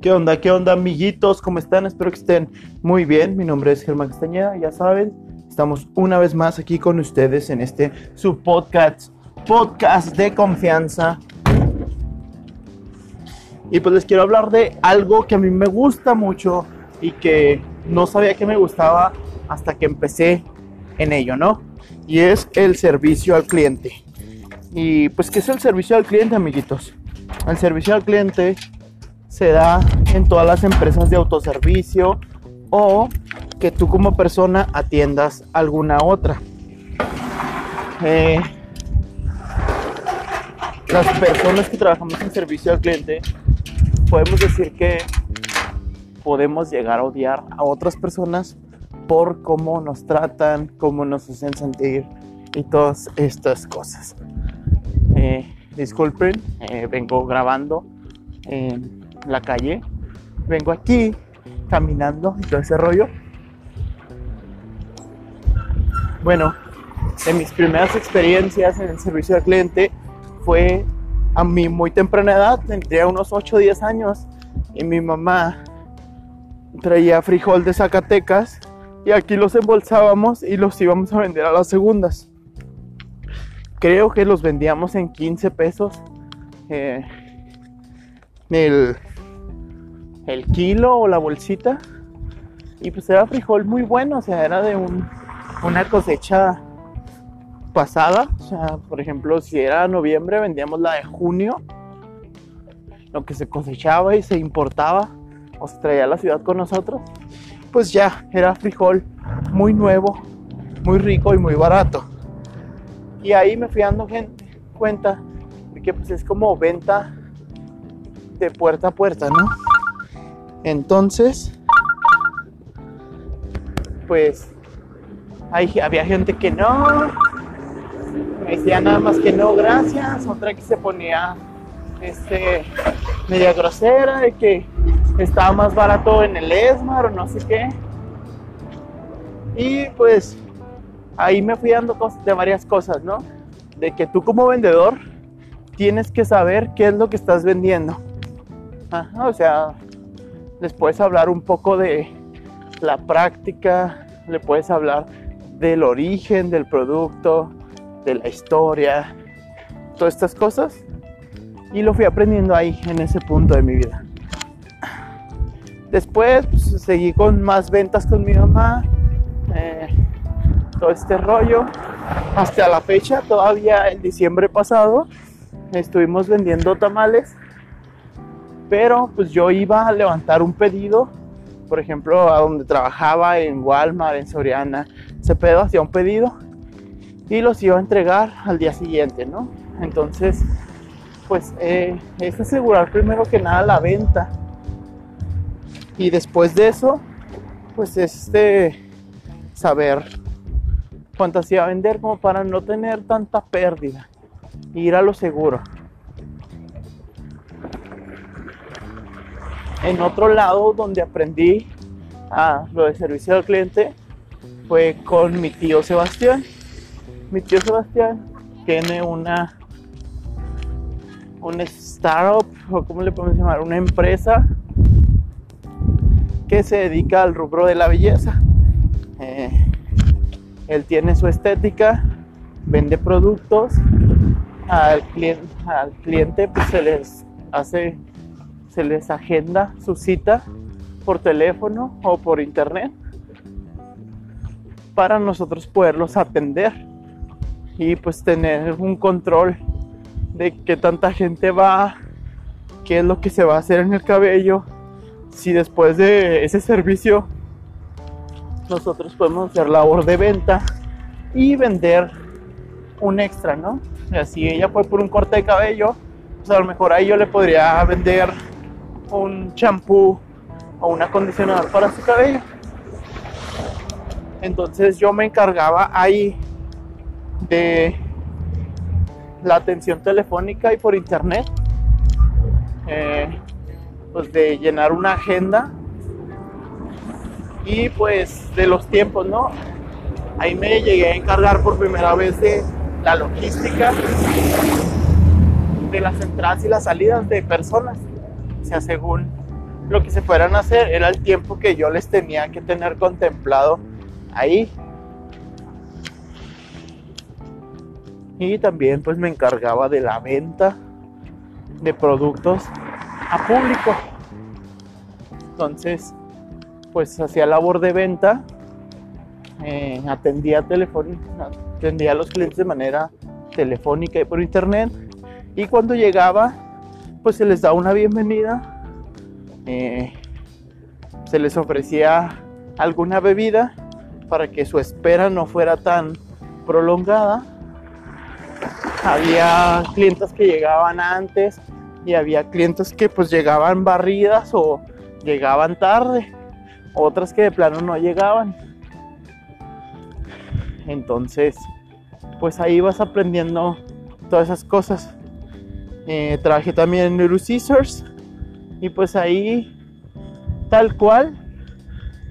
¿Qué onda? ¿Qué onda, amiguitos? ¿Cómo están? Espero que estén muy bien. Mi nombre es Germán Castañeda, ya saben. Estamos una vez más aquí con ustedes en este su podcast, podcast de confianza. Y pues les quiero hablar de algo que a mí me gusta mucho y que no sabía que me gustaba hasta que empecé en ello, ¿no? Y es el servicio al cliente. Y pues, ¿qué es el servicio al cliente, amiguitos? El servicio al cliente se da en todas las empresas de autoservicio o que tú como persona atiendas alguna otra. Eh, las personas que trabajamos en servicio al cliente podemos decir que podemos llegar a odiar a otras personas por cómo nos tratan, cómo nos hacen sentir y todas estas cosas. Eh, disculpen, eh, vengo grabando la calle, vengo aquí caminando y todo ese rollo. Bueno, en mis primeras experiencias en el servicio al cliente fue a mi muy temprana edad, tendría unos 8 o 10 años, y mi mamá traía frijol de Zacatecas y aquí los embolsábamos y los íbamos a vender a las segundas. Creo que los vendíamos en 15 pesos. Eh, el, el kilo o la bolsita. Y pues era frijol muy bueno, o sea, era de un, una cosecha pasada. O sea, por ejemplo, si era noviembre, vendíamos la de junio. Lo que se cosechaba y se importaba o se traía a la ciudad con nosotros. Pues ya, era frijol muy nuevo, muy rico y muy barato. Y ahí me fui dando gente, cuenta de que pues es como venta de puerta a puerta, ¿no? Entonces, pues ahí había gente que no, me decía nada más que no, gracias, otra que se ponía este media grosera de que estaba más barato en el Esmar o no sé qué. Y pues ahí me fui dando de varias cosas, ¿no? De que tú como vendedor tienes que saber qué es lo que estás vendiendo. o sea, les puedes hablar un poco de la práctica, le puedes hablar del origen del producto, de la historia, todas estas cosas. Y lo fui aprendiendo ahí, en ese punto de mi vida. Después pues, seguí con más ventas con mi mamá, eh, todo este rollo. Hasta la fecha, todavía el diciembre pasado, estuvimos vendiendo tamales pero pues yo iba a levantar un pedido, por ejemplo, a donde trabajaba en Walmart, en Soriana, ese pedo hacía un pedido y los iba a entregar al día siguiente, ¿no? Entonces, pues eh, es asegurar primero que nada la venta y después de eso, pues este saber cuántas iba a vender como para no tener tanta pérdida, ir a lo seguro. En otro lado donde aprendí a lo de servicio al cliente fue con mi tío Sebastián. Mi tío Sebastián tiene una un startup o como le podemos llamar, una empresa que se dedica al rubro de la belleza. Eh, él tiene su estética, vende productos, al cliente, al cliente pues se les hace se les agenda su cita por teléfono o por internet para nosotros poderlos atender y pues tener un control de qué tanta gente va, qué es lo que se va a hacer en el cabello, si después de ese servicio nosotros podemos hacer labor de venta y vender un extra, ¿no? Si ella fue por un corte de cabello, pues a lo mejor ahí yo le podría vender un champú o un acondicionador para su cabello. Entonces yo me encargaba ahí de la atención telefónica y por internet, eh, pues de llenar una agenda y pues de los tiempos, ¿no? Ahí me llegué a encargar por primera vez de la logística de las entradas y las salidas de personas según lo que se fueran hacer era el tiempo que yo les tenía que tener contemplado ahí. Y también pues me encargaba de la venta de productos a público. Entonces, pues hacía labor de venta, eh, atendía atendía a los clientes de manera telefónica y por internet. Y cuando llegaba, pues se les da una bienvenida eh, se les ofrecía alguna bebida para que su espera no fuera tan prolongada. Había clientes que llegaban antes y había clientes que pues llegaban barridas o llegaban tarde, otras que de plano no llegaban. Entonces, pues ahí vas aprendiendo todas esas cosas. Eh, trabajé también en Neuro Scissors y pues ahí, tal cual,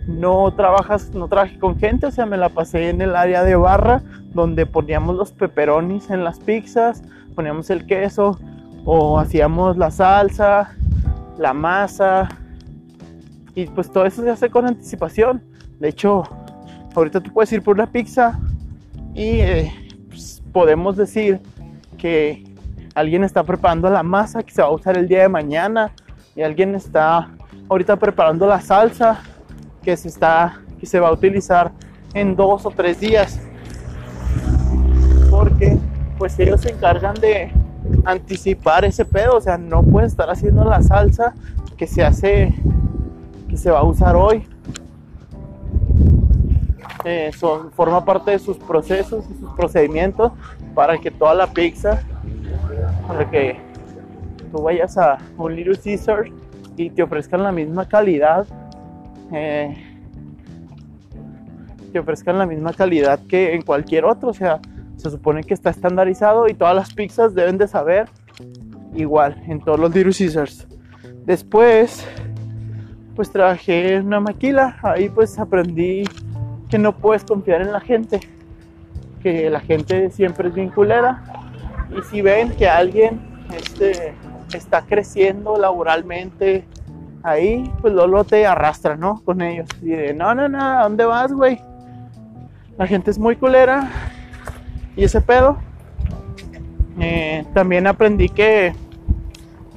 no trabajas, no trabajé con gente, o sea, me la pasé en el área de barra, donde poníamos los peperonis en las pizzas, poníamos el queso, o hacíamos la salsa, la masa, y pues todo eso se hace con anticipación. De hecho, ahorita tú puedes ir por una pizza y eh, pues, podemos decir que alguien está preparando la masa que se va a usar el día de mañana y alguien está ahorita preparando la salsa que se está que se va a utilizar en dos o tres días. Porque pues ellos se encargan de anticipar ese pedo o sea no pueden estar haciendo la salsa que se hace que se va a usar hoy. Eh, forma parte de sus procesos y sus procedimientos para que toda la pizza para que tú vayas a un Little Caesar y te ofrezcan la misma calidad, eh, te ofrezcan la misma calidad que en cualquier otro, o sea, se supone que está estandarizado y todas las pizzas deben de saber igual en todos los Little Caesars. Después, pues trabajé en una maquila, ahí pues aprendí que no puedes confiar en la gente, que la gente siempre es bien culera y si ven que alguien este, está creciendo laboralmente ahí, pues Lolo te arrastra, ¿no? Con ellos. Y de, no, no, no, ¿a dónde vas, güey? La gente es muy culera. Y ese pedo. Eh, también aprendí que,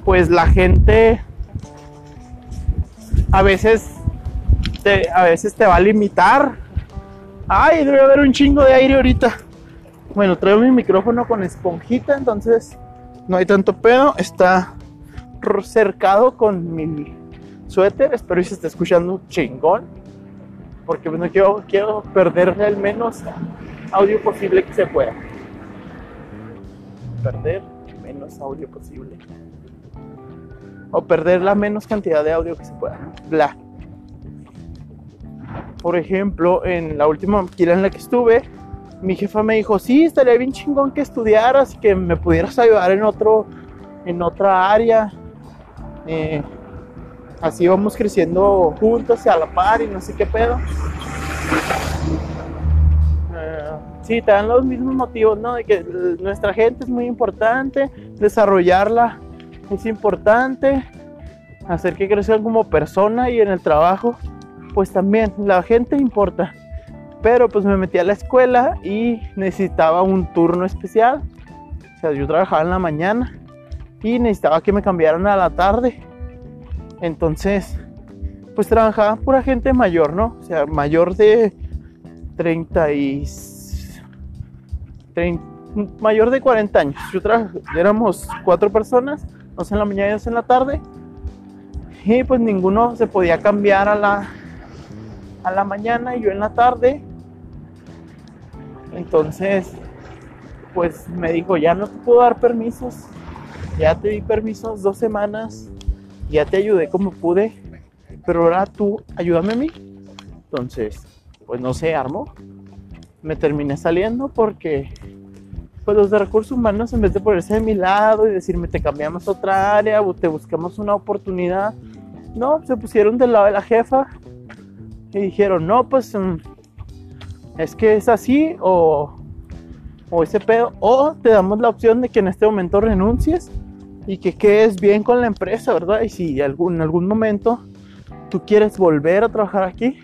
pues la gente a veces te, a veces te va a limitar. Ay, debe haber un chingo de aire ahorita. Bueno, traigo mi micrófono con esponjita, entonces no hay tanto pedo. Está cercado con mi suéter. Espero que se esté escuchando chingón. Porque no quiero, quiero perder el menos audio posible que se pueda. Perder menos audio posible. O perder la menos cantidad de audio que se pueda. Bla. Por ejemplo, en la última maquila en la que estuve, mi jefa me dijo, sí, estaría bien chingón que estudiaras que me pudieras ayudar en otro, en otra área. Eh, así vamos creciendo juntos y a la par y no sé qué pedo. Eh, sí, te dan los mismos motivos, ¿no? De que nuestra gente es muy importante, desarrollarla es importante, hacer que crezcan como persona y en el trabajo, pues también la gente importa. Pero pues me metí a la escuela y necesitaba un turno especial. O sea, yo trabajaba en la mañana y necesitaba que me cambiaran a la tarde. Entonces, pues trabajaba pura gente mayor, ¿no? O sea, mayor de 30 y... mayor de 40 años. Yo éramos cuatro personas, dos en la mañana y dos en la tarde. Y pues ninguno se podía cambiar a la, a la mañana y yo en la tarde. Entonces, pues me dijo, ya no te puedo dar permisos, ya te di permisos dos semanas, ya te ayudé como pude, pero ahora tú ayúdame a mí. Entonces, pues no sé, armó. Me terminé saliendo porque pues los de recursos humanos en vez de ponerse de mi lado y decirme te cambiamos a otra área o te buscamos una oportunidad, no, se pusieron del lado de la jefa y dijeron, no, pues mm, es que es así o, o ese pedo, o te damos la opción de que en este momento renuncies y que quedes bien con la empresa, ¿verdad? Y si en algún momento tú quieres volver a trabajar aquí,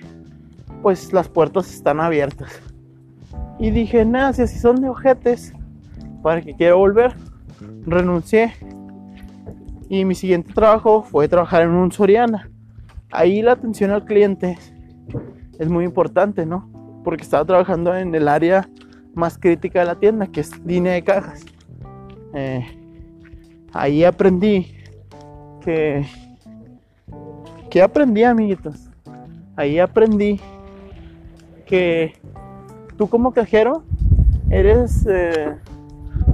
pues las puertas están abiertas. Y dije, nada, si así son de ojetes, para que quiero volver, renuncié. Y mi siguiente trabajo fue trabajar en un Soriana. Ahí la atención al cliente es muy importante, ¿no? Porque estaba trabajando en el área más crítica de la tienda, que es línea de cajas. Eh, ahí aprendí que... ¿Qué aprendí, amiguitos? Ahí aprendí que tú como cajero eres eh,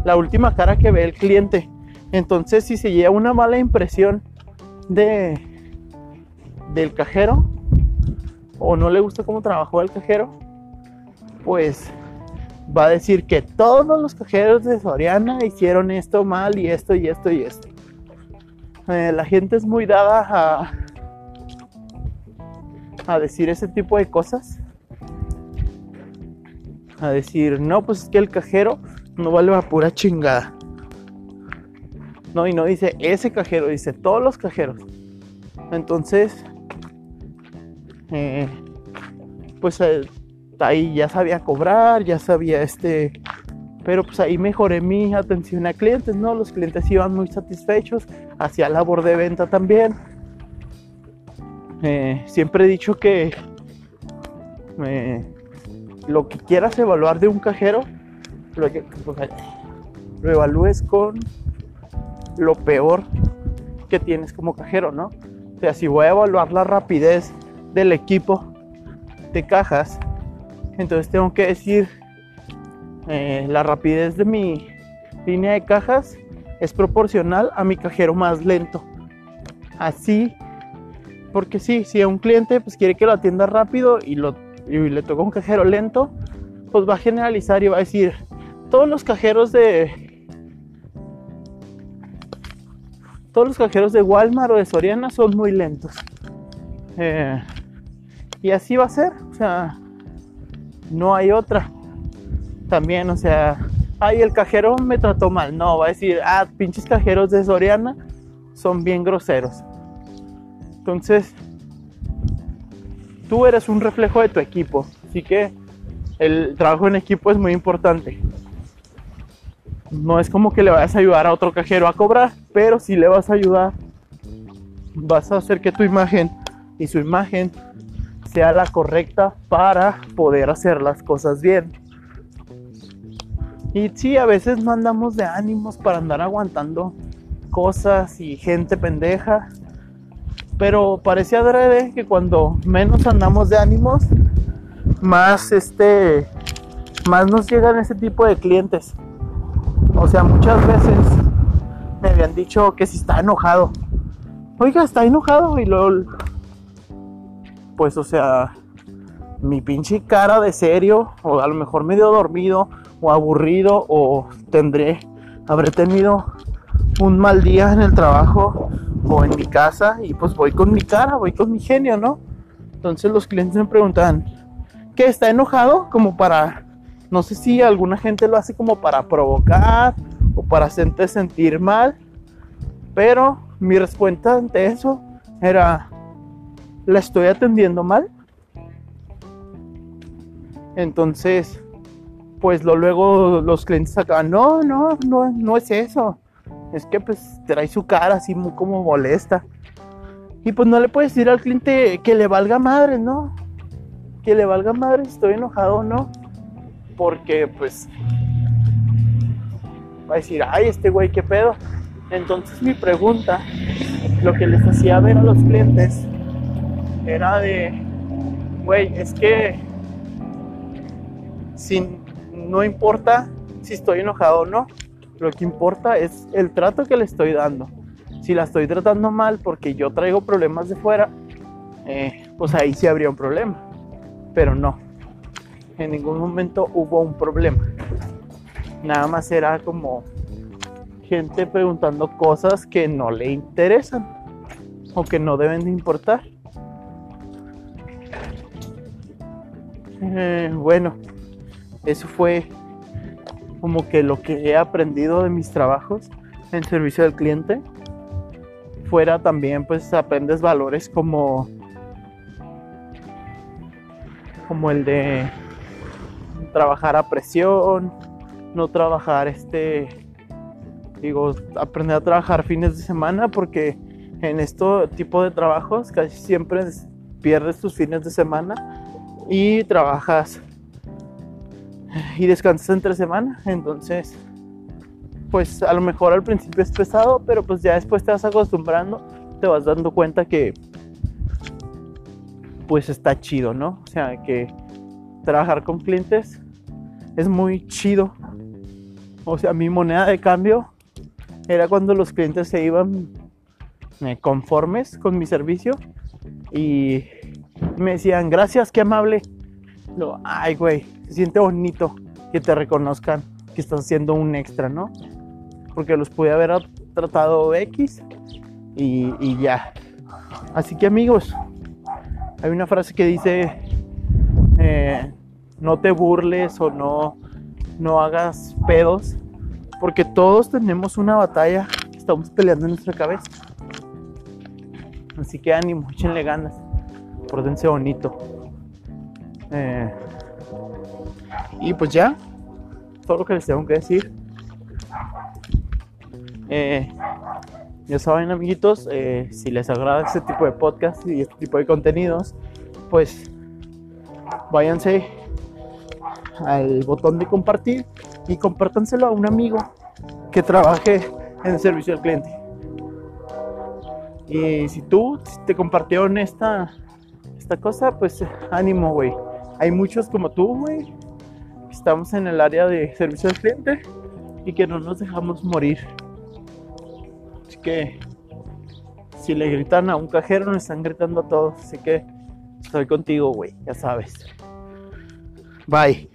la última cara que ve el cliente. Entonces, si se lleva una mala impresión de del cajero o no le gusta cómo trabajó el cajero, pues va a decir que todos los cajeros de Soriana hicieron esto mal y esto y esto y esto. Eh, la gente es muy dada a, a decir ese tipo de cosas. A decir, no, pues es que el cajero no vale a pura chingada. No, y no dice ese cajero, dice todos los cajeros. Entonces, eh, pues eh, ahí ya sabía cobrar, ya sabía este, pero pues ahí mejoré mi atención a clientes, ¿no? Los clientes iban muy satisfechos, hacía labor de venta también. Eh, siempre he dicho que lo que quieras evaluar de un cajero, lo, que, lo evalúes con lo peor que tienes como cajero, ¿no? O sea, si voy a evaluar la rapidez del equipo de cajas, entonces tengo que decir eh, la rapidez de mi línea de cajas es proporcional a mi cajero más lento. Así, porque sí, si un cliente pues quiere que lo atienda rápido y le toca un cajero lento, pues va a generalizar y va a decir, todos los cajeros de todos los cajeros de Walmart o de Soriana son muy lentos. Eh, y así va a ser, o sea, no hay otra. También, o sea, ay, el cajero me trató mal. No, va a decir, ah, pinches cajeros de Soriana son bien groseros. Entonces, tú eres un reflejo de tu equipo. Así que el trabajo en equipo es muy importante. No es como que le vayas a ayudar a otro cajero a cobrar, pero si le vas a ayudar, vas a hacer que tu imagen y su imagen sea la correcta para poder hacer las cosas bien. Y sí, a veces no andamos de ánimos para andar aguantando cosas y gente pendeja. Pero parece adrede que cuando menos andamos de ánimos, más este más nos llegan ese tipo de clientes. O sea, muchas veces me habían dicho que si está enojado. Oiga, está enojado y luego pues o sea, mi pinche cara de serio o a lo mejor medio dormido o aburrido o tendré habré tenido un mal día en el trabajo o en mi casa y pues voy con mi cara, voy con mi genio, ¿no? Entonces los clientes me preguntan, ¿qué está enojado? Como para no sé si alguna gente lo hace como para provocar o para hacerte sentir mal, pero mi respuesta ante eso era, ¿la estoy atendiendo mal? Entonces, pues lo, luego los clientes acá, no, no, no, no es eso. Es que pues trae su cara así como molesta. Y pues no le puedes decir al cliente que le valga madre, ¿no? Que le valga madre estoy enojado o no porque pues va a decir, ay, este güey, ¿qué pedo? Entonces mi pregunta, lo que les hacía ver a los clientes, era de, güey, es que no importa si estoy enojado o no, lo que importa es el trato que le estoy dando. Si la estoy tratando mal porque yo traigo problemas de fuera, eh, pues ahí sí habría un problema. Pero no, en ningún momento hubo un problema. Nada más era como gente preguntando cosas que no le interesan o que no deben de importar. Eh, bueno, eso fue como que lo que he aprendido de mis trabajos en servicio al cliente. Fuera también pues aprendes valores como como el de trabajar a presión, no trabajar este, digo, aprender a trabajar fines de semana porque en este tipo de trabajos casi siempre pierdes tus fines de semana y trabajas y descansas entre semana, entonces pues a lo mejor al principio es pesado, pero pues ya después te vas acostumbrando, te vas dando cuenta que pues está chido, ¿no? O sea, que trabajar con clientes es muy chido. O sea, mi moneda de cambio era cuando los clientes se iban eh, conformes con mi servicio y me decían, gracias, qué amable. Lo, ay, güey, se siente bonito que te reconozcan que estás haciendo un extra, ¿no? Porque los pude haber tratado X y, y ya. Así que amigos, hay una frase que dice, eh, no te burles o no, no hagas pedos, porque todos tenemos una batalla estamos peleando en nuestra cabeza. Así que ánimo, échenle ganas, pórtense bonito. Eh, y pues ya, todo lo que les tengo que decir. Eh, ya saben, amiguitos, eh, si les agrada este tipo de podcast y este tipo de contenidos, pues váyanse al botón de compartir y compártanselo a un amigo que trabaje en el servicio al cliente. Y si tú te compartieron esta, esta cosa, pues ánimo, güey. Hay muchos como tú, güey, estamos en el área de servicio al cliente y que no nos dejamos morir que si le gritan a un cajero, nos están gritando a todos. Así que estoy contigo, güey, ya sabes. Bye.